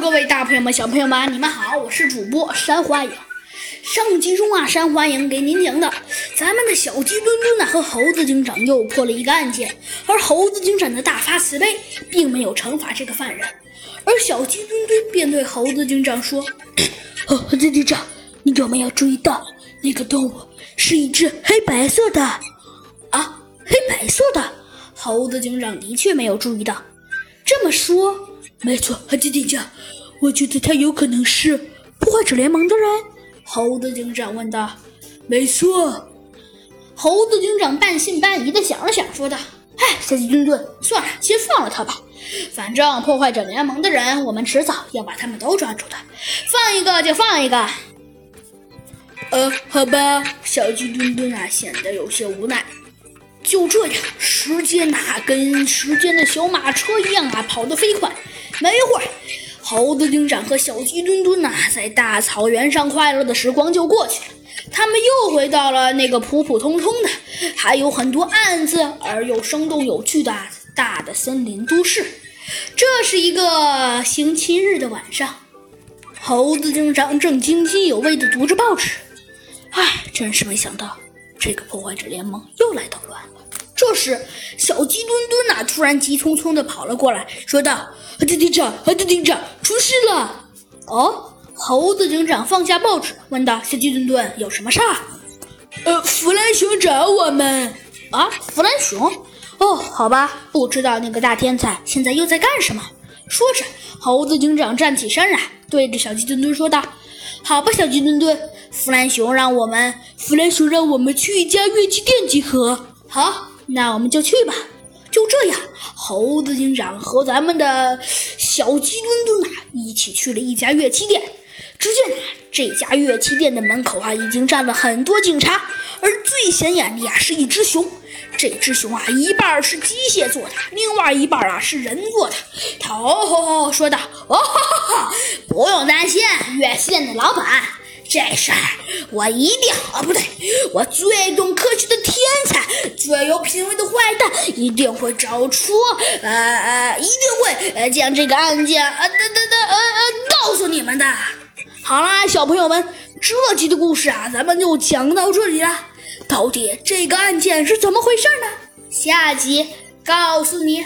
各位大朋友们、小朋友们，你们好，我是主播山花影。上集中啊，山花影给您讲的，咱们的小鸡墩墩呢和猴子警长又破了一个案件，而猴子警长的大发慈悲，并没有惩罚这个犯人，而小鸡墩墩便对猴子警长说：“猴子警长，你有没有注意到那个动物是一只黑白色的？啊，黑白色的？猴子警长的确没有注意到。这么说。”没错，猴子警长，我觉得他有可能是破坏者联盟的人。猴子警长问道。没错，猴子警长半信半疑的想了想，说道：“哎，小鸡墩墩，算了，先放了他吧。反正破坏者联盟的人，我们迟早要把他们都抓住的。放一个就放一个。”呃，好吧，小鸡墩墩啊，显得有些无奈。就这样，时间呐，跟时间的小马车一样啊，跑得飞快。没一会儿，猴子警长和小鸡墩墩呐，在大草原上快乐的时光就过去了。他们又回到了那个普普通通的、还有很多案子而又生动有趣的大的森林都市。这是一个星期日的晚上，猴子警长正津津有味地读着报纸。唉，真是没想到，这个破坏者联盟又来捣乱了。这时，小鸡墩墩呐，突然急匆匆地跑了过来，说道：“猴子警长，猴子警长，出事了！”哦，猴子警长放下报纸，问道：“小鸡墩墩，有什么事儿？”“呃，弗兰熊找我们。”“啊，弗兰熊？哦，好吧，不知道那个大天才现在又在干什么。”说着，猴子警长站起身来，对着小鸡墩墩说道：“好吧，小鸡墩墩，弗兰熊让我们，弗兰熊让我们去一家乐器店集合。”“好。”那我们就去吧。就这样，猴子警长和咱们的小鸡墩墩啊，一起去了一家乐器店。只见，这家乐器店的门口啊，已经站了很多警察，而最显眼的啊，是一只熊。这只熊啊，一半是机械做的，另外一半啊是人做的。他哦吼吼说道：“哦哈哈哈，不用担心，乐器店的老板。”这事儿我一定啊，不对，我最懂科学的天才，最有品味的坏蛋，一定会找出，呃呃，一定会呃将这个案件呃的的的呃呃告诉你们的。好啦，小朋友们，这集的故事啊，咱们就讲到这里了。到底这个案件是怎么回事呢？下集告诉你。